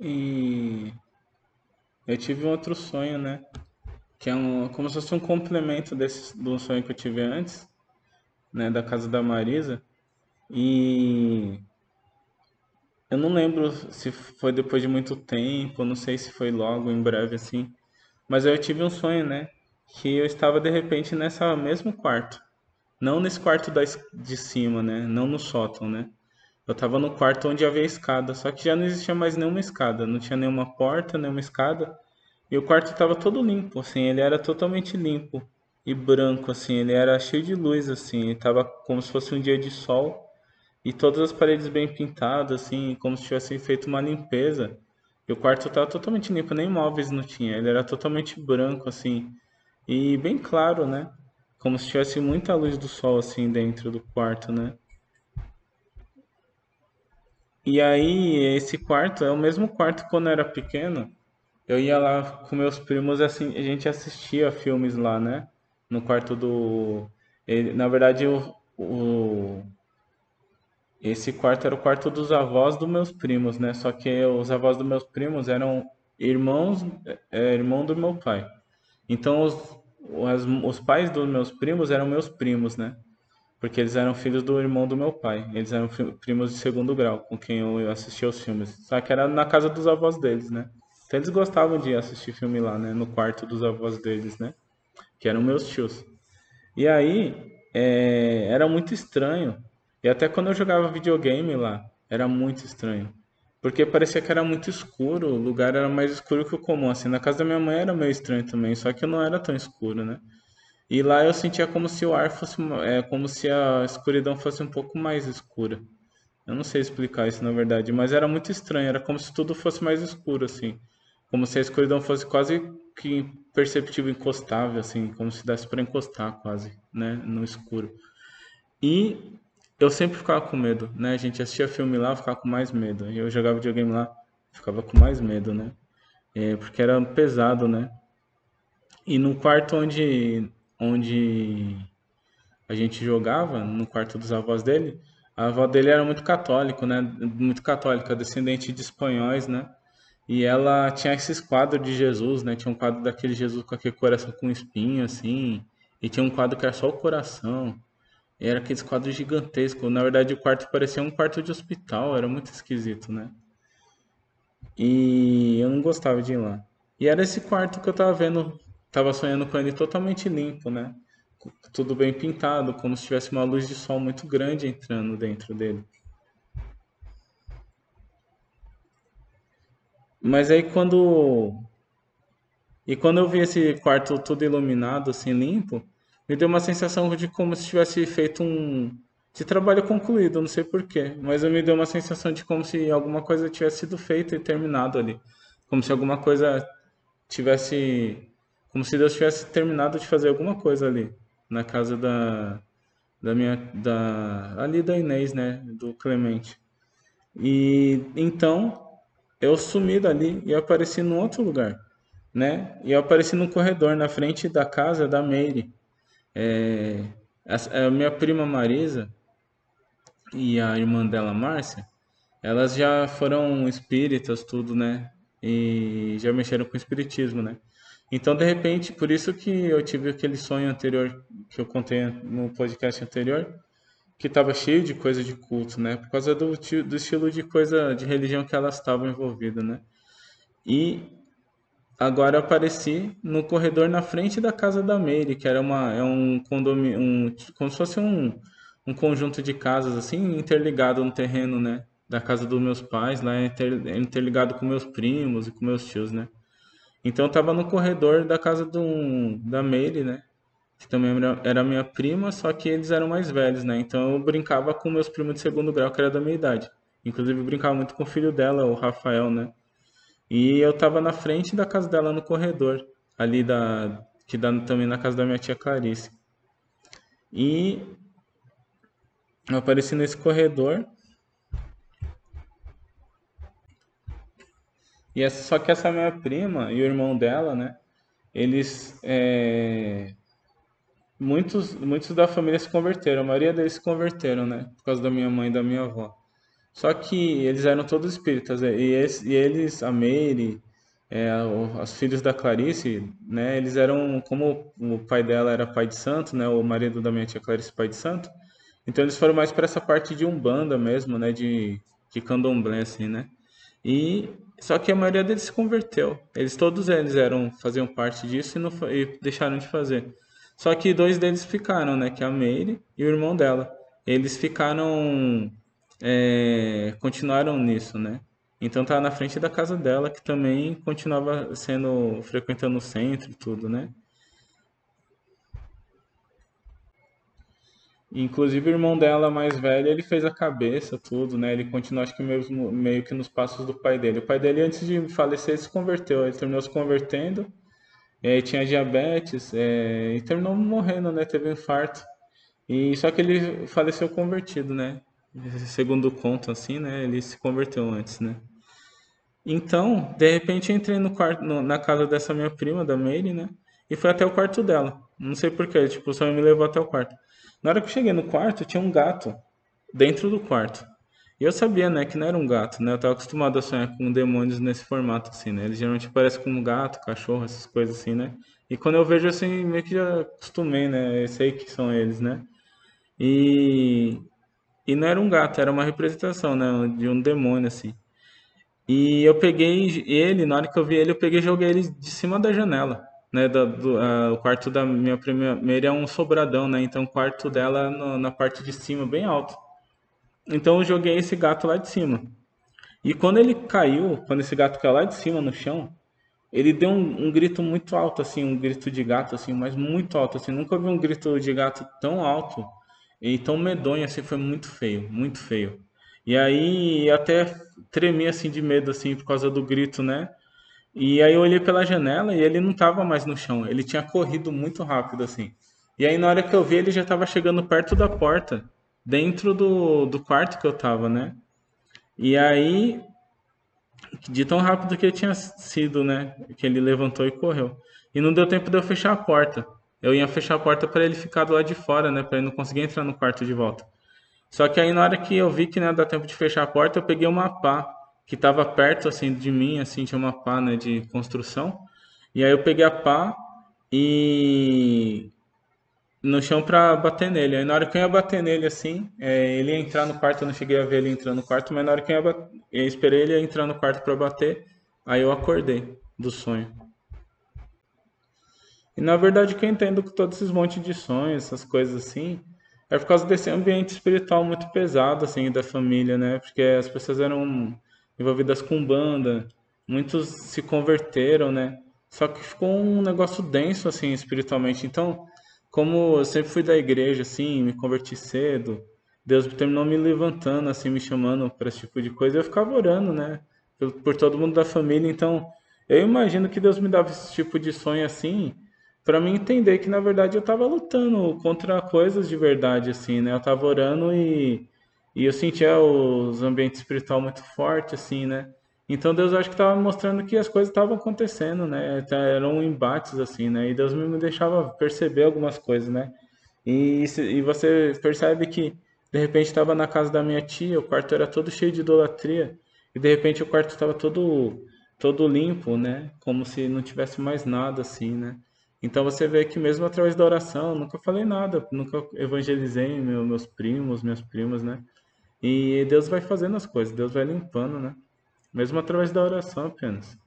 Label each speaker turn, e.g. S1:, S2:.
S1: e eu tive outro sonho, né? Que é um, como se fosse um complemento desse, do sonho que eu tive antes, né? Da casa da Marisa. E eu não lembro se foi depois de muito tempo, não sei se foi logo, em breve, assim. Mas eu tive um sonho, né? Que eu estava de repente nessa mesmo quarto. Não nesse quarto da, de cima, né? Não no sótão, né? Eu estava no quarto onde havia escada, só que já não existia mais nenhuma escada, não tinha nenhuma porta, nenhuma escada. E o quarto estava todo limpo, assim, ele era totalmente limpo e branco, assim, ele era cheio de luz, assim, estava como se fosse um dia de sol e todas as paredes bem pintadas, assim, como se tivessem feito uma limpeza. E o quarto estava totalmente limpo, nem móveis não tinha, ele era totalmente branco, assim, e bem claro, né? Como se tivesse muita luz do sol, assim, dentro do quarto, né? E aí, esse quarto é o mesmo quarto quando eu era pequeno. Eu ia lá com meus primos, assim, a gente assistia filmes lá, né? No quarto do. Ele, na verdade, o, o, esse quarto era o quarto dos avós dos meus primos, né? Só que os avós dos meus primos eram irmãos, é, irmão do meu pai. Então, os, os, os pais dos meus primos eram meus primos, né? Porque eles eram filhos do irmão do meu pai. Eles eram primos de segundo grau, com quem eu assistia os filmes. Só que era na casa dos avós deles, né? Então eles gostavam de assistir filme lá, né? No quarto dos avós deles, né? Que eram meus tios. E aí, é, era muito estranho. E até quando eu jogava videogame lá, era muito estranho. Porque parecia que era muito escuro, o lugar era mais escuro que o comum. Assim, na casa da minha mãe era meio estranho também, só que não era tão escuro, né? E lá eu sentia como se o ar fosse, é, como se a escuridão fosse um pouco mais escura. Eu não sei explicar isso na verdade, mas era muito estranho, era como se tudo fosse mais escuro, assim. Como se a escuridão fosse quase que perceptível, encostável, assim, como se desse para encostar quase, né, no escuro. E eu sempre ficava com medo, né? A gente assistia filme lá, ficava com mais medo. Eu jogava videogame lá, ficava com mais medo, né? É, porque era pesado, né? E no quarto onde onde a gente jogava, no quarto dos avós dele, a avó dele era muito católico, né? Muito católica, descendente de espanhóis, né? E ela tinha esses quadros de Jesus, né? Tinha um quadro daquele Jesus com aquele coração com espinho, assim. E tinha um quadro que era só o coração. E era aqueles quadros gigantescos. Na verdade, o quarto parecia um quarto de hospital. Era muito esquisito, né? E eu não gostava de ir lá. E era esse quarto que eu tava vendo Tava sonhando com ele totalmente limpo, né? Tudo bem pintado, como se tivesse uma luz de sol muito grande entrando dentro dele. Mas aí quando e quando eu vi esse quarto todo iluminado, assim, limpo, me deu uma sensação de como se tivesse feito um de trabalho concluído, não sei porquê, mas me deu uma sensação de como se alguma coisa tivesse sido feita e terminado ali, como se alguma coisa tivesse como se Deus tivesse terminado de fazer alguma coisa ali na casa da da minha da ali da Inês, né, do Clemente. E então eu sumi dali e apareci num outro lugar, né? E eu apareci num corredor na frente da casa da Meire. É, a, a minha prima Marisa e a irmã dela Márcia, elas já foram espíritas tudo, né? E já mexeram com espiritismo, né? Então, de repente, por isso que eu tive aquele sonho anterior que eu contei no podcast anterior, que estava cheio de coisa de culto, né? Por causa do, do estilo de coisa de religião que elas estavam envolvidas, né? E agora eu apareci no corredor na frente da casa da Meire, que era uma é um condomínio, um, como se fosse um, um conjunto de casas assim interligado no terreno, né? Da casa dos meus pais, lá inter, interligado com meus primos e com meus tios, né? Então eu tava no corredor da casa do, da Meire, né? Que também era minha prima, só que eles eram mais velhos, né? Então eu brincava com meus primos de segundo grau, que era da minha idade. Inclusive eu brincava muito com o filho dela, o Rafael, né? E eu tava na frente da casa dela no corredor, ali da que dá também na casa da minha tia Clarice. E eu apareci nesse corredor E essa, só que essa minha prima e o irmão dela, né? Eles. É, muitos, muitos da família se converteram, a maioria deles se converteram, né? Por causa da minha mãe e da minha avó. Só que eles eram todos espíritas, é, e, esse- e eles, a Mary, é, os filhos da Clarice, né, eles eram, como o pai dela era pai de santo, né, o marido da minha tia Clarice, pai de santo, então eles foram mais para essa parte de Umbanda mesmo, né, de, de candomblé, assim, né. E só que a maioria deles se converteu. Eles todos eles eram faziam parte disso e, não, e deixaram de fazer. Só que dois deles ficaram, né, que é a Mary e o irmão dela. Eles ficaram é, continuaram nisso, né? Então tá na frente da casa dela, que também continuava sendo frequentando o centro e tudo, né? Inclusive o irmão dela mais velho, ele fez a cabeça, tudo, né? Ele continua, acho que mesmo, meio que nos passos do pai dele. O pai dele, antes de falecer, se converteu. Ele terminou se convertendo, aí tinha diabetes, é, e terminou morrendo, né? Teve um infarto. E só que ele faleceu convertido, né? Segundo conto, assim, né? Ele se converteu antes, né? Então, de repente, entrei no quarto, no- na casa dessa minha prima, da Mary, né? E fui até o quarto dela. Não sei por quê, tipo, só me levou até o quarto. Na hora que eu cheguei no quarto, tinha um gato dentro do quarto. E eu sabia, né, que não era um gato, né? Eu tava acostumado a sonhar com demônios nesse formato, assim, né? Eles geralmente parecem com um gato, cachorro, essas coisas assim, né? E quando eu vejo assim, meio que já acostumei, né? Eu sei que são eles, né? E, e não era um gato, era uma representação, né? De um demônio, assim. E eu peguei ele, na hora que eu vi ele, eu peguei e joguei ele de cima da janela, né? Da, do, ah, o quarto da minha primeira é um sobradão, né? Então o quarto dela no- na parte de cima, bem alto. Então eu joguei esse gato lá de cima. E quando ele caiu, quando esse gato caiu lá de cima no chão, ele deu um, um grito muito alto, assim, um grito de gato, assim, mas muito alto, assim. Nunca vi um grito de gato tão alto e tão medonho, assim, foi muito feio, muito feio. E aí até tremi, assim, de medo, assim, por causa do grito, né? E aí eu olhei pela janela e ele não tava mais no chão, ele tinha corrido muito rápido, assim. E aí na hora que eu vi, ele já tava chegando perto da porta, dentro do, do quarto que eu tava, né? E aí de tão rápido que ele tinha sido, né? Que ele levantou e correu. E não deu tempo de eu fechar a porta. Eu ia fechar a porta para ele ficar do lado de fora, né? Para ele não conseguir entrar no quarto de volta. Só que aí na hora que eu vi que não ia dar tempo de fechar a porta, eu peguei uma pá que estava perto assim de mim, assim, tinha uma pá, né, de construção. E aí eu peguei a pá e no chão pra bater nele. Aí na hora que eu ia bater nele assim, é, ele ia entrar no quarto, eu não cheguei a ver ele entrando no quarto, mas na hora que eu ia bat- eu esperei ele entrar no quarto pra bater, aí eu acordei do sonho. E na verdade que eu entendo com todos esses montes de sonhos, essas coisas assim, é por causa desse ambiente espiritual muito pesado assim da família, né? Porque as pessoas eram envolvidas com banda, muitos se converteram, né? Só que ficou um negócio denso assim espiritualmente. Então, como eu sempre fui da igreja assim, me converti cedo, Deus terminou me levantando assim, me chamando para esse tipo de coisa, eu ficava orando, né? Por, por todo mundo da família, então eu imagino que Deus me dava esse tipo de sonho assim, para mim entender que na verdade eu estava lutando contra coisas de verdade assim, né? Eu estava orando e e eu sentia os ambientes espiritual muito forte assim, né? Então Deus acho que estava mostrando que as coisas estavam acontecendo, né? Tá- Eram embates assim, né? E Deus me deixava perceber algumas coisas, né? E, e você percebe que de repente estava na casa da minha tia, o quarto era todo cheio de idolatria, e de repente o quarto estava todo todo limpo, né? Como se não tivesse mais nada assim, né? Então você vê que mesmo através da oração, nunca falei nada, nunca evangelizei meu- meus primos, minhas primas, né? E Deus vai fazendo as coisas, Deus vai limpando, né? Mesmo através da oração apenas.